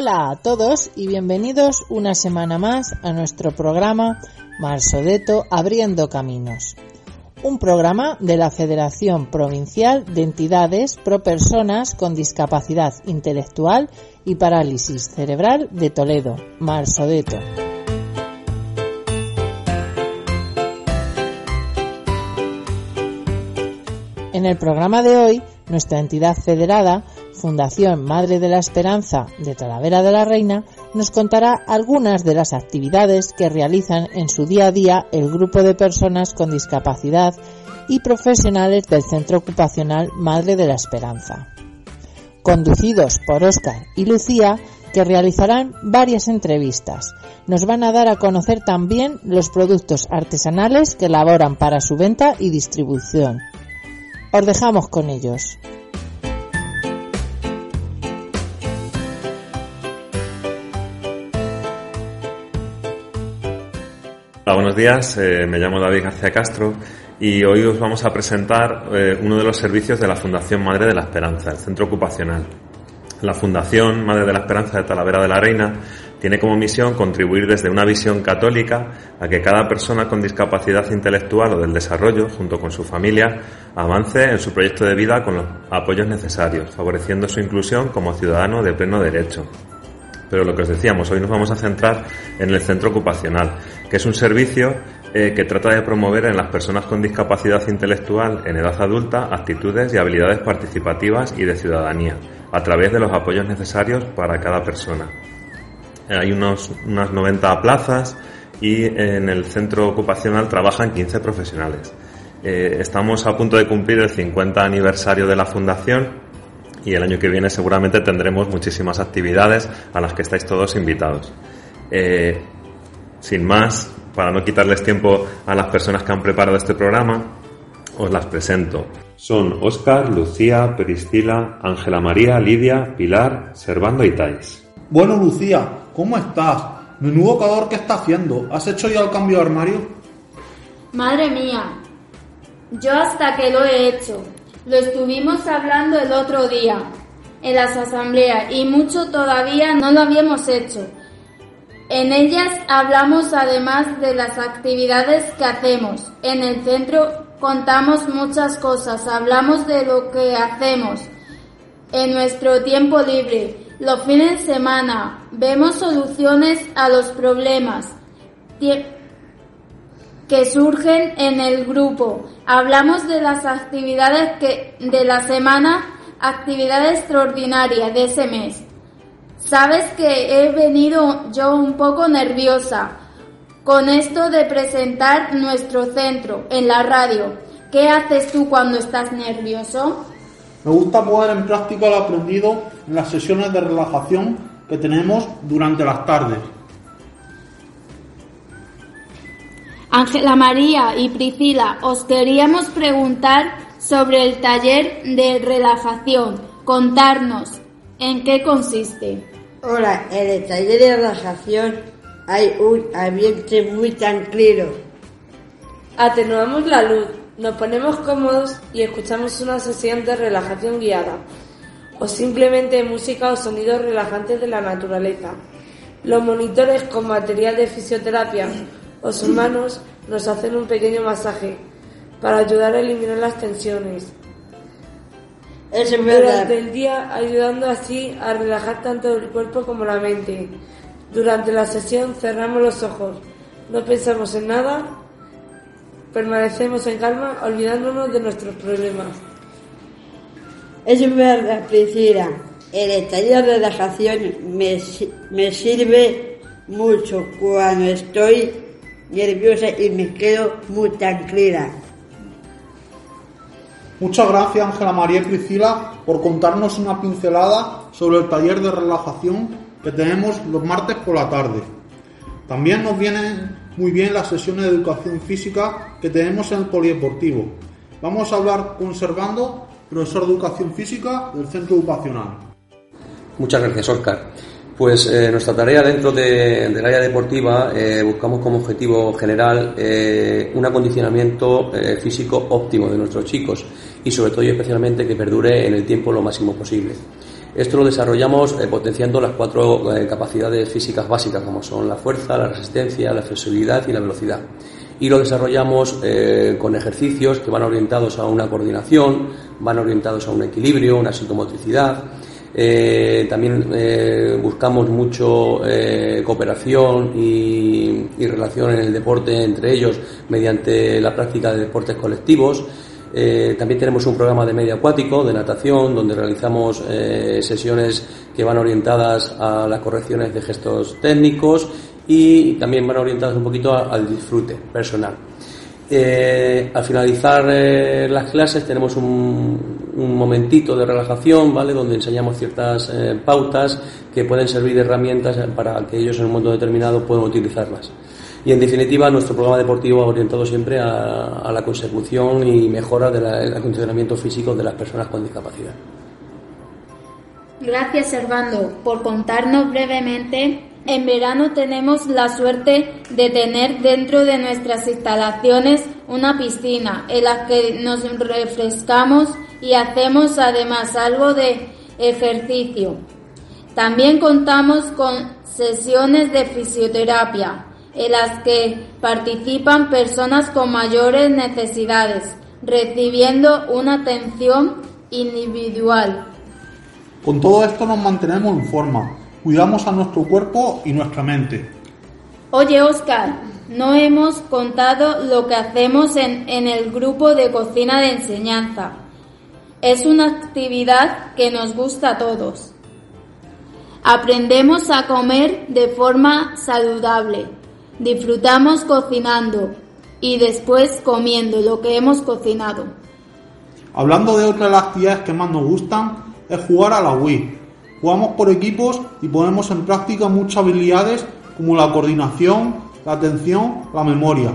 Hola a todos y bienvenidos una semana más a nuestro programa Marsodeto Abriendo Caminos. Un programa de la Federación Provincial de Entidades Pro Personas con Discapacidad Intelectual y Parálisis Cerebral de Toledo, Marsodeto. En el programa de hoy, nuestra entidad federada Fundación Madre de la Esperanza de Talavera de la Reina nos contará algunas de las actividades que realizan en su día a día el grupo de personas con discapacidad y profesionales del Centro Ocupacional Madre de la Esperanza. Conducidos por Óscar y Lucía, que realizarán varias entrevistas. Nos van a dar a conocer también los productos artesanales que elaboran para su venta y distribución. Os dejamos con ellos. Hola, buenos días. Eh, me llamo David García Castro y hoy os vamos a presentar eh, uno de los servicios de la Fundación Madre de la Esperanza, el Centro Ocupacional. La Fundación Madre de la Esperanza de Talavera de la Reina tiene como misión contribuir desde una visión católica a que cada persona con discapacidad intelectual o del desarrollo, junto con su familia, avance en su proyecto de vida con los apoyos necesarios, favoreciendo su inclusión como ciudadano de pleno derecho. Pero lo que os decíamos, hoy nos vamos a centrar en el centro ocupacional, que es un servicio eh, que trata de promover en las personas con discapacidad intelectual en edad adulta actitudes y habilidades participativas y de ciudadanía, a través de los apoyos necesarios para cada persona. Hay unos, unas 90 plazas y en el centro ocupacional trabajan 15 profesionales. Eh, estamos a punto de cumplir el 50 aniversario de la fundación y el año que viene seguramente tendremos muchísimas actividades a las que estáis todos invitados. Eh, sin más, para no quitarles tiempo a las personas que han preparado este programa, os las presento. Son Óscar, Lucía, Periscila, Ángela María, Lidia, Pilar, Servando y Tais. Bueno, Lucía, ¿cómo estás? Menudo calor que está haciendo. ¿Has hecho ya el cambio de armario? Madre mía, yo hasta que lo he hecho. Lo estuvimos hablando el otro día en las asambleas y mucho todavía no lo habíamos hecho. En ellas hablamos además de las actividades que hacemos. En el centro contamos muchas cosas, hablamos de lo que hacemos en nuestro tiempo libre, los fines de semana, vemos soluciones a los problemas que surgen en el grupo. Hablamos de las actividades que, de la semana, actividades extraordinarias de ese mes. Sabes que he venido yo un poco nerviosa con esto de presentar nuestro centro en la radio. ¿Qué haces tú cuando estás nervioso? Me gusta poner en práctica lo aprendido en las sesiones de relajación que tenemos durante las tardes. Ángela María y Priscila, os queríamos preguntar sobre el taller de relajación. Contarnos en qué consiste. Hola, en el taller de relajación hay un ambiente muy tranquilo. Atenuamos la luz, nos ponemos cómodos y escuchamos una sesión de relajación guiada o simplemente música o sonidos relajantes de la naturaleza. Los monitores con material de fisioterapia o sus manos nos hacen un pequeño masaje para ayudar a eliminar las tensiones. Es. Durante el día ayudando así a relajar tanto el cuerpo como la mente. Durante la sesión cerramos los ojos, no pensamos en nada, permanecemos en calma olvidándonos de nuestros problemas. Es verdad, Priscila. El taller de relajación me, me sirve mucho cuando estoy nerviosa y me quedo muy tranquila. Muchas gracias Ángela María y Priscila por contarnos una pincelada sobre el taller de relajación que tenemos los martes por la tarde. También nos vienen muy bien las sesiones de educación física que tenemos en el polideportivo. Vamos a hablar con Servando, profesor de educación física del centro educacional. Muchas gracias, Oscar. Pues eh, nuestra tarea dentro de, del área deportiva eh, buscamos como objetivo general eh, un acondicionamiento físico óptimo de nuestros chicos y sobre todo y especialmente que perdure en el tiempo lo máximo posible. Esto lo desarrollamos potenciando las cuatro capacidades físicas básicas como son la fuerza, la resistencia, la flexibilidad y la velocidad. Y lo desarrollamos con ejercicios que van orientados a una coordinación, van orientados a un equilibrio, una psicomotricidad, eh, también eh, buscamos mucho eh, cooperación y, relación en el deporte entre ellos mediante la práctica de deportes colectivos. también tenemos un programa de medio acuático, de natación, donde realizamos sesiones que van orientadas a las correcciones de gestos técnicos y también van orientadas un poquito al disfrute personal. Eh, al finalizar eh, las clases tenemos un, momentito de relajación, ¿vale? Donde enseñamos ciertas eh, pautas que pueden servir de herramientas para que ellos en un momento determinado puedan utilizarlas. Y en definitiva, nuestro programa deportivo ha orientado siempre a, la consecución y mejora del acondicionamiento físico de las personas con discapacidad. Gracias, Servando, por contarnos brevemente en verano tenemos la suerte de tener dentro de nuestras instalaciones una piscina en la que nos refrescamos y hacemos además algo de ejercicio. También contamos con sesiones de fisioterapia en las que participan personas con mayores necesidades, recibiendo una atención individual. Con todo esto nos mantenemos en forma cuidamos a nuestro cuerpo y nuestra mente. Oye, Oscar, no hemos contado lo que hacemos en, en el grupo de cocina de enseñanza. Es una actividad que nos gusta a todos. Aprendemos a comer de forma saludable. Disfrutamos cocinando y después comiendo lo que hemos cocinado. Hablando de otra de las actividades que más nos gustan, es jugar a la Wii. Jugamos por equipos y ponemos en práctica muchas habilidades como la coordinación, la atención, la memoria,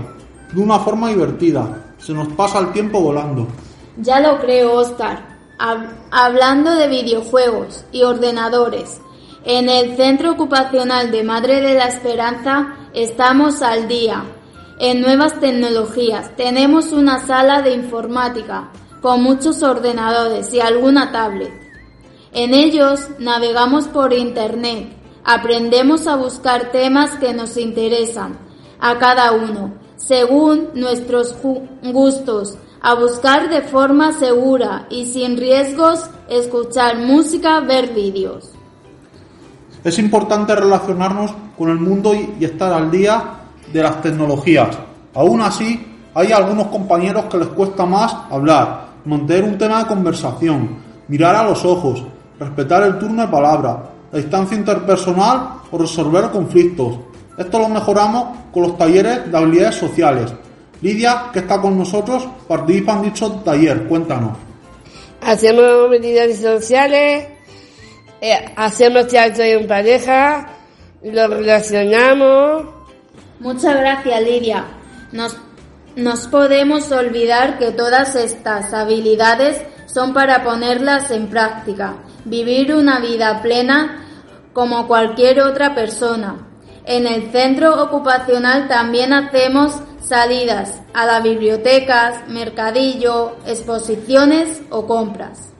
de una forma divertida. Se nos pasa el tiempo volando. Ya lo creo, Oscar. hablando de videojuegos y ordenadores, en el Centro Ocupacional de Madre de la Esperanza estamos al día. En nuevas tecnologías tenemos una sala de informática con muchos ordenadores y alguna tablet. En ellos navegamos por Internet, aprendemos a buscar temas que nos interesan a cada uno, según nuestros gustos, a buscar de forma segura y sin riesgos, escuchar música, ver vídeos. Es importante relacionarnos con el mundo y estar al día de las tecnologías. Aún así, hay algunos compañeros que les cuesta más hablar, mantener un tema de conversación, mirar a los ojos, respetar el turno de palabra, la distancia interpersonal o resolver conflictos. Esto lo mejoramos con los talleres de habilidades sociales. Lidia, que está con nosotros, participa en dicho taller. Cuéntanos. Hacemos habilidades sociales, eh, hacemos teatro en pareja, lo relacionamos. Muchas gracias, Lidia. Nos, nos podemos olvidar que todas estas habilidades son para ponerlas en práctica, vivir una vida plena como cualquier otra persona. En el centro ocupacional también hacemos salidas a las bibliotecas, mercadillo, exposiciones o compras.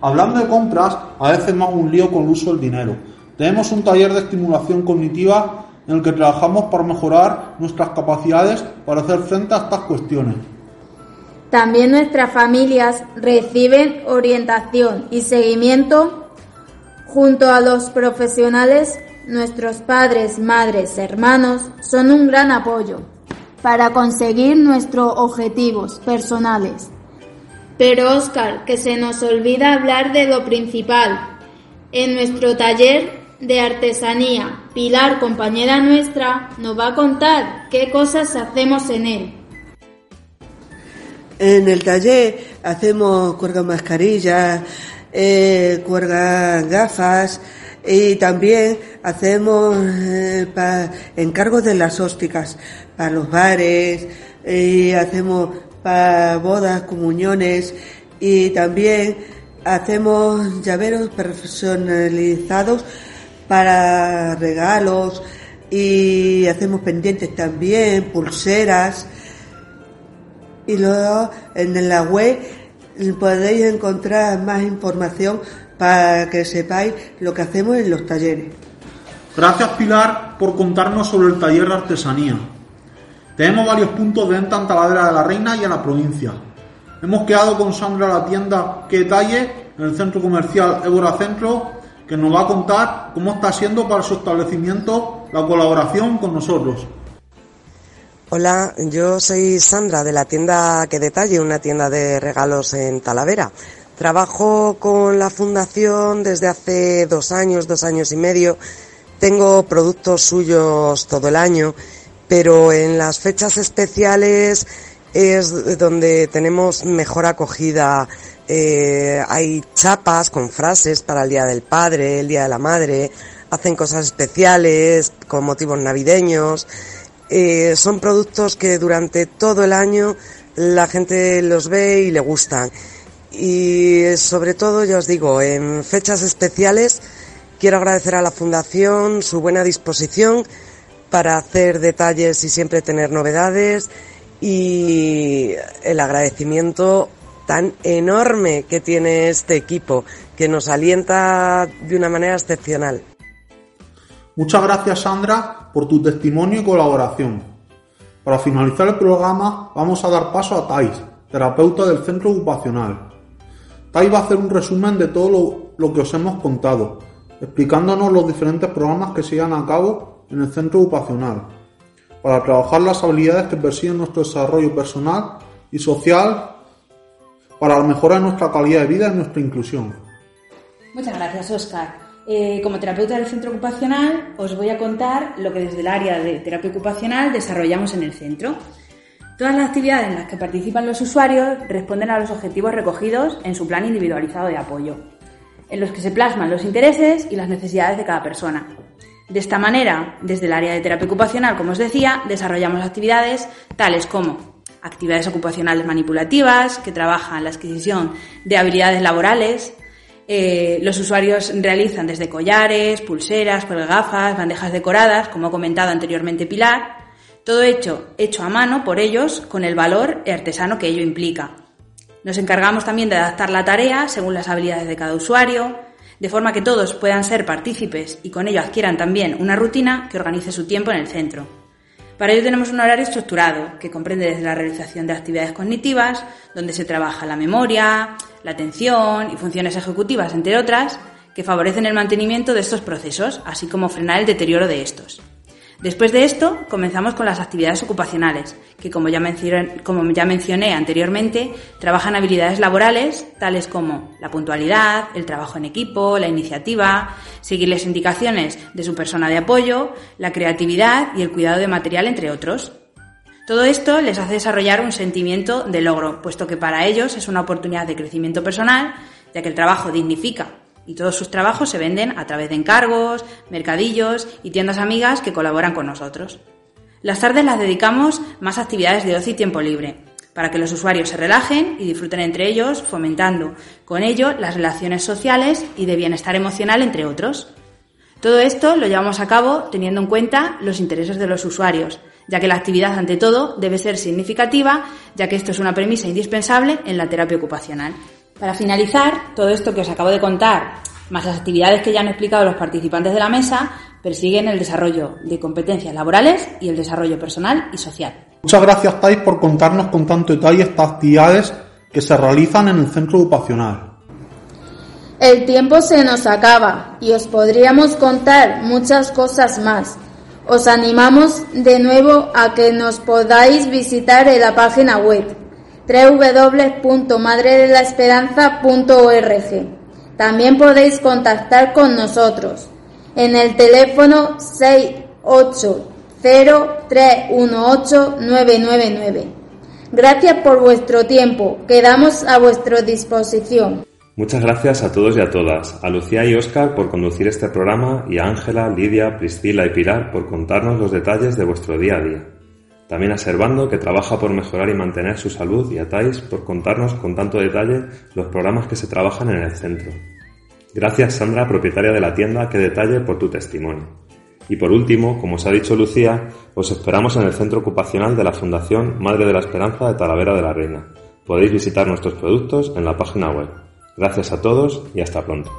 Hablando de compras, a veces más un lío con el uso del dinero. Tenemos un taller de estimulación cognitiva en el que trabajamos para mejorar nuestras capacidades para hacer frente a estas cuestiones. También nuestras familias reciben orientación y seguimiento junto a los profesionales. Nuestros padres, madres, hermanos son un gran apoyo para conseguir nuestros objetivos personales. Pero Oscar, que se nos olvida hablar de lo principal. En nuestro taller de artesanía, Pilar, compañera nuestra, nos va a contar qué cosas hacemos en él. En el taller hacemos cuergan mascarillas, eh, gafas y también hacemos eh, encargos de las ópticas para los bares y hacemos para bodas, comuniones y también hacemos llaveros personalizados para regalos y hacemos pendientes también, pulseras. Y luego en la web podéis encontrar más información para que sepáis lo que hacemos en los talleres. Gracias Pilar por contarnos sobre el taller de artesanía. Tenemos varios puntos de venta en Talavera de la Reina y en la provincia. Hemos quedado con Sandra la tienda Que Talle en el centro comercial Évora Centro que nos va a contar cómo está siendo para su establecimiento la colaboración con nosotros. Hola, yo soy Sandra de la tienda Que Detalle, una tienda de regalos en Talavera. Trabajo con la fundación desde hace dos años, dos años y medio. Tengo productos suyos todo el año, pero en las fechas especiales es donde tenemos mejor acogida eh, hay chapas con frases para el Día del Padre, el Día de la Madre, hacen cosas especiales con motivos navideños. Eh, son productos que durante todo el año la gente los ve y le gustan. Y sobre todo, ya os digo, en fechas especiales quiero agradecer a la Fundación su buena disposición para hacer detalles y siempre tener novedades y el agradecimiento tan enorme que tiene este equipo, que nos alienta de una manera excepcional. Muchas gracias Sandra por tu testimonio y colaboración. Para finalizar el programa vamos a dar paso a Thais, terapeuta del centro ocupacional. Thais va a hacer un resumen de todo lo, que os hemos contado, explicándonos los diferentes programas que se llevan a cabo en el centro ocupacional, para trabajar las habilidades que persiguen nuestro desarrollo personal y social para mejorar nuestra calidad de vida y nuestra inclusión. Muchas gracias, Oscar. Eh, como terapeuta del centro ocupacional, os voy a contar lo que desde el área de terapia ocupacional desarrollamos en el centro. Todas las actividades en las que participan los usuarios responden a los objetivos recogidos en su plan individualizado de apoyo, en los que se plasman los intereses y las necesidades de cada persona. De esta manera, desde el área de terapia ocupacional, como os decía, desarrollamos actividades tales como actividades ocupacionales manipulativas, que trabajan la adquisición de habilidades laborales. Eh, los usuarios realizan desde collares, pulseras, gafas, bandejas decoradas, como ha comentado anteriormente Pilar, todo hecho, hecho a mano por ellos con el valor artesano que ello implica. Nos encargamos también de adaptar la tarea según las habilidades de cada usuario, de forma que todos puedan ser partícipes y con ello adquieran también una rutina que organice su tiempo en el centro. Para ello tenemos un horario estructurado que comprende desde la realización de actividades cognitivas, donde se trabaja la memoria, la atención y funciones ejecutivas, entre otras, que favorecen el mantenimiento de estos procesos, así como frenar el deterioro de estos. Después de esto, comenzamos con las actividades ocupacionales, que como ya, mencioné, anteriormente, trabajan habilidades laborales tales como la puntualidad, el trabajo en equipo, la iniciativa, seguir las indicaciones de su persona de apoyo, la creatividad y el cuidado de material, entre otros. Todo esto les hace desarrollar un sentimiento de logro, puesto que para ellos es una oportunidad de crecimiento personal, ya que el trabajo dignifica y todos sus trabajos se venden a través de encargos, mercadillos y tiendas amigas que colaboran con nosotros. Las tardes las dedicamos más a actividades de ocio y tiempo libre, para que los usuarios se relajen y disfruten entre ellos, fomentando con ello las relaciones sociales y de bienestar emocional, entre otros. Todo esto lo llevamos a cabo teniendo en cuenta los intereses de los usuarios, ya que la actividad ante todo debe ser significativa, ya que esto es una premisa indispensable en la terapia ocupacional. Para finalizar, todo esto que os acabo de contar, más las actividades que ya han explicado los participantes de la mesa, persiguen el desarrollo de competencias laborales y el desarrollo personal y social. Muchas gracias, Thais, por contarnos con tanto detalle estas actividades que se realizan en el centro ocupacional. El tiempo se nos acaba y os podríamos contar muchas cosas más. Os animamos de nuevo a que nos podáis visitar en la página web www.madredelaesperanza.org. También podéis contactar con nosotros. en el teléfono 680318999. Gracias por vuestro tiempo. Quedamos a vuestra disposición. Muchas gracias a todos y a todas, a Lucía y Óscar por conducir este programa y a Ángela, Lidia, Priscila y Pilar por contarnos los detalles de vuestro día a día. También a Servando, que trabaja por mejorar y mantener su salud, y a Thais por contarnos con tanto detalle los programas que se trabajan en el centro. Gracias Sandra, propietaria de la tienda, que detalle por tu testimonio. Y por último, como os ha dicho Lucía, os esperamos en el centro ocupacional de la Fundación Madre de la Esperanza de Talavera de la Reina. Podéis visitar nuestros productos en la página web. Gracias a todos y hasta pronto.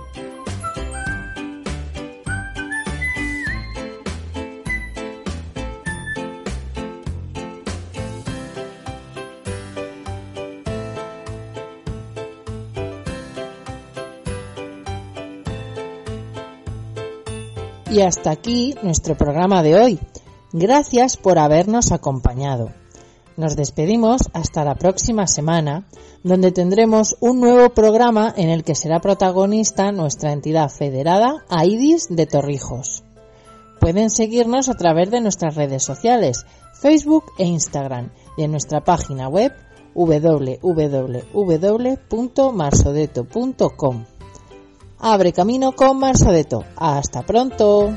Y hasta aquí nuestro programa de hoy. Gracias por habernos acompañado. Nos despedimos hasta la próxima semana, donde tendremos un nuevo programa en el que será protagonista nuestra entidad federada AIDIS de Torrijos. Pueden seguirnos a través de nuestras redes sociales, Facebook e Instagram, y en nuestra página web www.marsodeto.com. Abre camino con Marsodeto. Hasta pronto.